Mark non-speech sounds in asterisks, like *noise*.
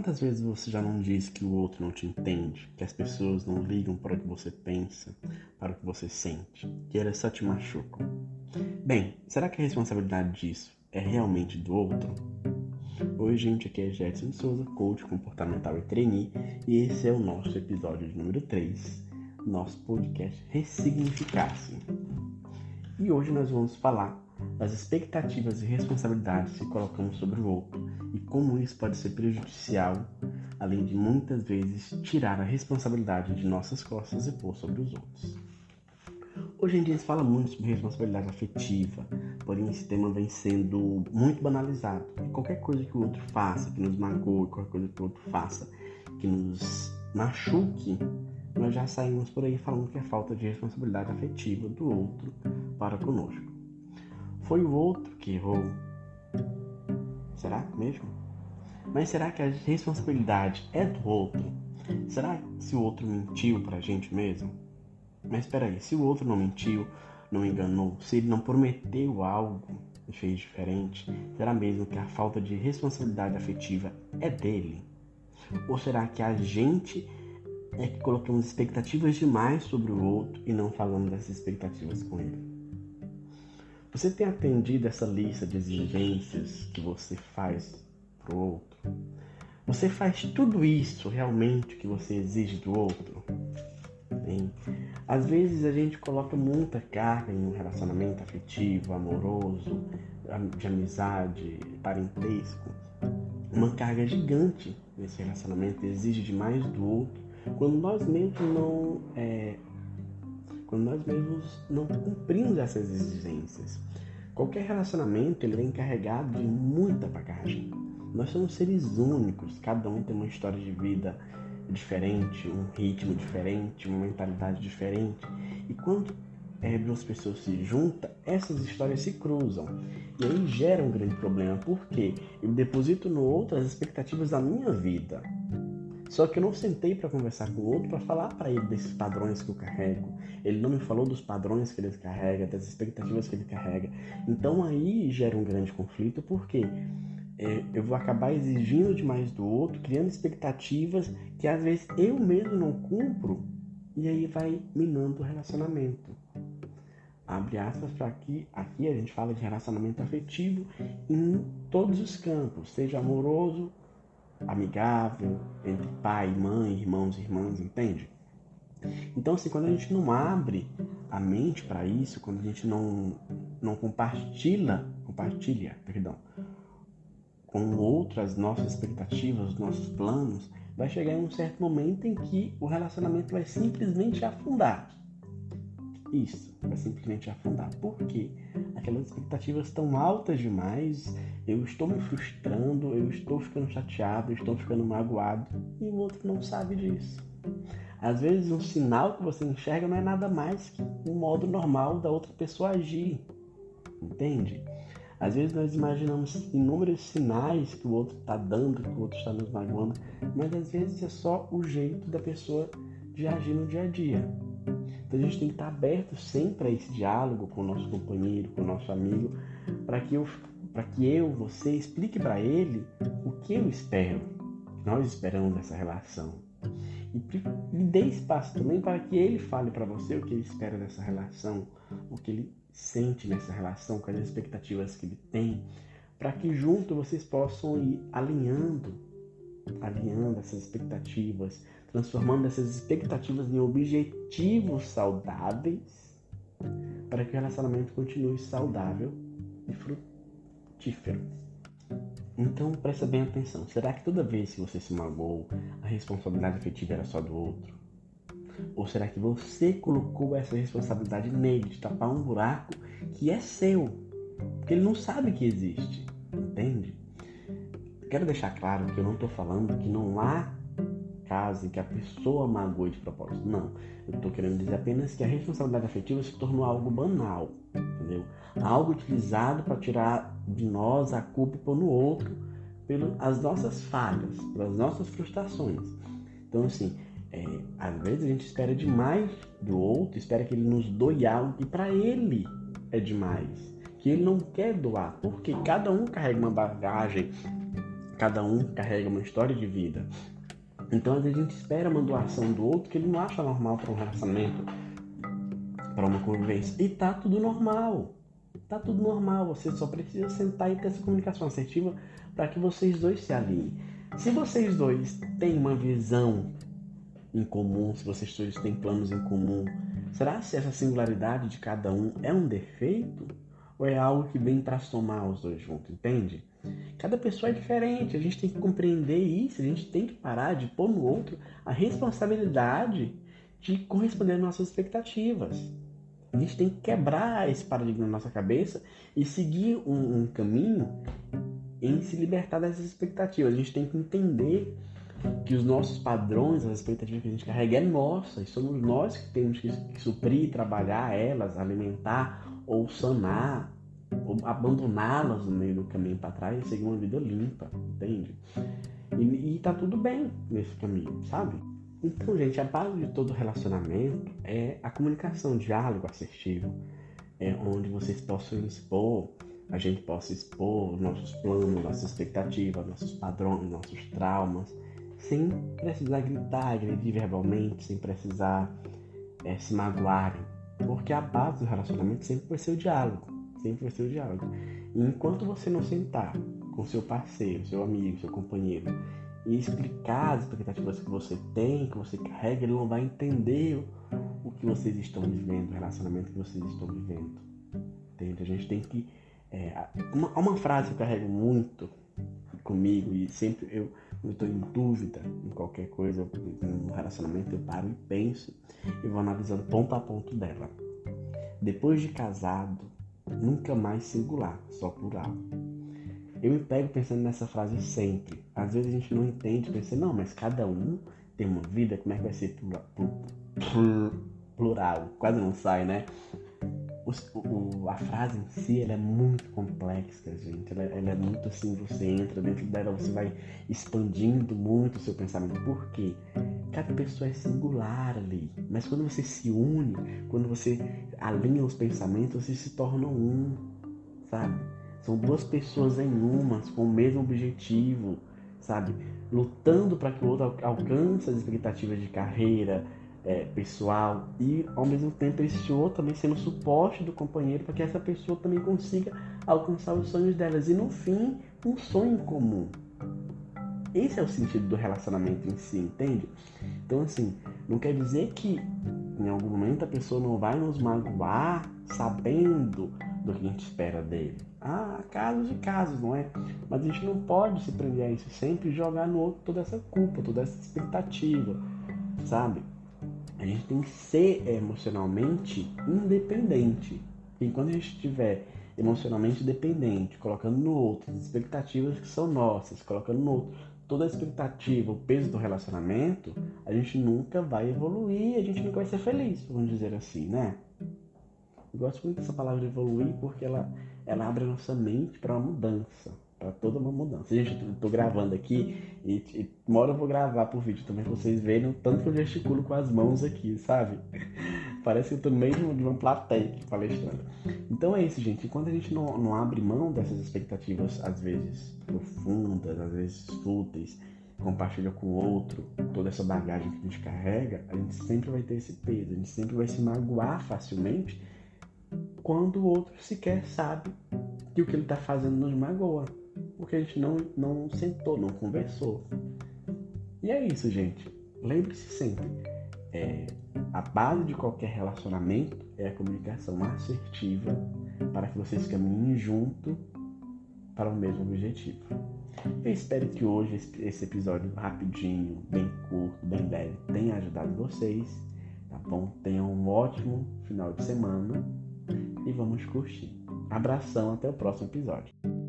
Quantas vezes você já não disse que o outro não te entende, que as pessoas não ligam para o que você pensa, para o que você sente, que elas só te machucam? Bem, será que a responsabilidade disso é realmente do outro? Oi, gente, aqui é Jetson Souza, coach comportamental e trainee, e esse é o nosso episódio número 3, nosso podcast Ressignificar-se. E hoje nós vamos falar das expectativas e responsabilidades que colocamos sobre o outro e como isso pode ser prejudicial, além de muitas vezes tirar a responsabilidade de nossas costas e pôr sobre os outros. Hoje em dia se fala muito sobre responsabilidade afetiva, porém esse tema vem sendo muito banalizado. Qualquer coisa que o outro faça, que nos magoe, qualquer coisa que o outro faça, que nos machuque, nós já saímos por aí falando que é falta de responsabilidade afetiva do outro para conosco. Foi o outro que errou. Será mesmo? Mas será que a responsabilidade é do outro? Será se o outro mentiu pra gente mesmo? Mas espera aí, se o outro não mentiu, não enganou, se ele não prometeu algo e fez diferente, será mesmo que a falta de responsabilidade afetiva é dele? Ou será que a gente é que colocamos expectativas demais sobre o outro e não falamos dessas expectativas com ele? Você tem atendido essa lista de exigências que você faz para o outro? Você faz tudo isso realmente que você exige do outro? Bem, às vezes a gente coloca muita carga em um relacionamento afetivo, amoroso, de amizade, parentesco. Uma carga gigante nesse relacionamento exige demais do outro quando nós mesmos não é, quando nós mesmos não cumprimos essas exigências. Qualquer relacionamento ele vem carregado de muita bagagem. Nós somos seres únicos, cada um tem uma história de vida diferente, um ritmo diferente, uma mentalidade diferente. E quando é, duas pessoas se juntam, essas histórias se cruzam. E aí gera um grande problema, porque eu deposito no outro as expectativas da minha vida. Só que eu não sentei para conversar com o outro para falar para ele desses padrões que eu carrego. Ele não me falou dos padrões que ele carrega, das expectativas que ele carrega. Então aí gera um grande conflito, porque é, eu vou acabar exigindo demais do outro, criando expectativas que às vezes eu mesmo não cumpro, e aí vai minando o relacionamento. Abre aspas para aqui, aqui a gente fala de relacionamento afetivo em todos os campos, seja amoroso, amigável, entre pai, mãe, irmãos e irmãs, entende? Então, assim, quando a gente não abre a mente para isso, quando a gente não, não compartilha, compartilha, perdão, com outras nossas expectativas, nossos planos, vai chegar em um certo momento em que o relacionamento vai simplesmente afundar. Isso, vai simplesmente afundar. Por quê? Aquelas expectativas estão altas demais, eu estou me frustrando, eu estou ficando chateado, eu estou ficando magoado e o outro não sabe disso. Às vezes, um sinal que você enxerga não é nada mais que um modo normal da outra pessoa agir. Entende? Às vezes nós imaginamos inúmeros sinais que o outro está dando, que o outro está nos magoando, mas às vezes é só o jeito da pessoa de agir no dia a dia. Então a gente tem que estar aberto sempre a esse diálogo com o nosso companheiro, com o nosso amigo, para que eu, para que eu, você explique para ele o que eu espero, que nós esperamos dessa relação. E, e dê espaço também para que ele fale para você o que ele espera dessa relação, o que ele sente nessa relação, quais as expectativas que ele tem, para que junto vocês possam ir alinhando, alinhando essas expectativas, transformando essas expectativas em objetivos saudáveis, para que o relacionamento continue saudável e frutífero. Então presta bem atenção. Será que toda vez que você se magoou, a responsabilidade afetiva era só do outro? Ou será que você colocou essa responsabilidade nele de tapar um buraco que é seu? Porque ele não sabe que existe, entende? Quero deixar claro que eu não estou falando que não há caso em que a pessoa magoe de propósito. Não. Eu estou querendo dizer apenas que a responsabilidade afetiva se tornou algo banal, entendeu? Algo utilizado para tirar de nós a culpa e pôr no outro pelas nossas falhas, pelas nossas frustrações. Então, assim, é, às vezes a gente espera demais do outro, espera que ele nos doe algo e para ele é demais, que ele não quer doar, porque cada um carrega uma bagagem, Cada um carrega uma história de vida. Então, às vezes, a gente espera uma doação do outro que ele não acha normal para um relacionamento, para uma convivência. E tá tudo normal. Tá tudo normal. Você só precisa sentar e ter essa comunicação assertiva para que vocês dois se alinhem. Se vocês dois têm uma visão em comum, se vocês dois têm planos em comum, será se essa singularidade de cada um é um defeito? Ou é algo que vem para somar os dois juntos, entende? Cada pessoa é diferente, a gente tem que compreender isso, a gente tem que parar de pôr no outro a responsabilidade de corresponder às nossas expectativas. A gente tem que quebrar esse paradigma na nossa cabeça e seguir um, um caminho em se libertar dessas expectativas. A gente tem que entender que os nossos padrões, as expectativas que a gente carrega é nossa, e somos nós que temos que, que suprir, trabalhar elas, alimentar ou sanar, ou abandoná-las no meio do caminho para trás e seguir uma vida limpa, entende? E, e tá tudo bem nesse caminho, sabe? Então, gente, a base de todo relacionamento é a comunicação, diálogo assertivo, é onde vocês possam expor, a gente possa expor nossos planos, nossas expectativas, nossos padrões, nossos traumas, sem precisar gritar, agredir verbalmente, sem precisar é, se magoarem. Porque a base do relacionamento sempre vai ser o diálogo. Sempre vai ser o diálogo. E enquanto você não sentar com seu parceiro, seu amigo, seu companheiro e explicar as expectativas que você tem, que você carrega, ele não vai entender o que vocês estão vivendo, o relacionamento que vocês estão vivendo. Entende? A gente tem que. É, uma, uma frase que eu carrego muito comigo e sempre eu eu estou em dúvida em qualquer coisa, no relacionamento, eu paro e penso e vou analisando ponto a ponto dela. Depois de casado, nunca mais singular, só plural. Eu me pego pensando nessa frase sempre. Às vezes a gente não entende, pensa, não, mas cada um tem uma vida, como é que vai ser plural? plural? Quase não sai, né? O, a frase em si ela é muito complexa, gente. Ela, ela, é muito assim, você entra dentro dela, você vai expandindo muito o seu pensamento. Por quê? Cada pessoa é singular ali. Mas quando você se une, quando você alinha os pensamentos, vocês se tornam um, sabe? São duas pessoas em uma, com o mesmo objetivo, sabe? Lutando para que o outro alcance as expectativas de carreira, é, pessoal e ao mesmo tempo esse outro também sendo suporte do companheiro para que essa pessoa também consiga alcançar os sonhos delas e no fim um sonho comum. Esse é o sentido do relacionamento em si, entende? Então assim, não quer dizer que em algum momento a pessoa não vai nos magoar sabendo do que a gente espera dele. Ah, casos e casos, não é? Mas a gente não pode se prender a isso sempre e jogar no outro toda essa culpa, toda essa expectativa, sabe? A gente tem que ser emocionalmente independente. E quando a gente estiver emocionalmente dependente, colocando no outro as expectativas que são nossas, colocando no outro toda a expectativa, o peso do relacionamento, a gente nunca vai evoluir, a gente nunca vai ser feliz, vamos dizer assim, né? Eu gosto muito dessa palavra evoluir porque ela, ela abre a nossa mente para uma mudança para toda uma mudança. Gente, eu tô gravando aqui e, e uma hora eu vou gravar por vídeo também pra vocês verem o tanto que eu gesticulo com as mãos aqui, sabe? *laughs* Parece que eu tô no meio de uma plateia aqui palestrando. Então é isso, gente. Enquanto a gente não, não abre mão dessas expectativas, às vezes profundas, às vezes fúteis, compartilha com o outro toda essa bagagem que a gente carrega, a gente sempre vai ter esse peso, a gente sempre vai se magoar facilmente quando o outro sequer sabe que o que ele está fazendo nos magoa porque a gente não, não sentou, não conversou. E é isso, gente. Lembre-se sempre, é, a base de qualquer relacionamento é a comunicação assertiva para que vocês caminhem junto para o mesmo objetivo. Eu espero que hoje esse episódio rapidinho, bem curto, bem leve, tenha ajudado vocês, tá bom? Tenham um ótimo final de semana e vamos curtir. Abração, até o próximo episódio.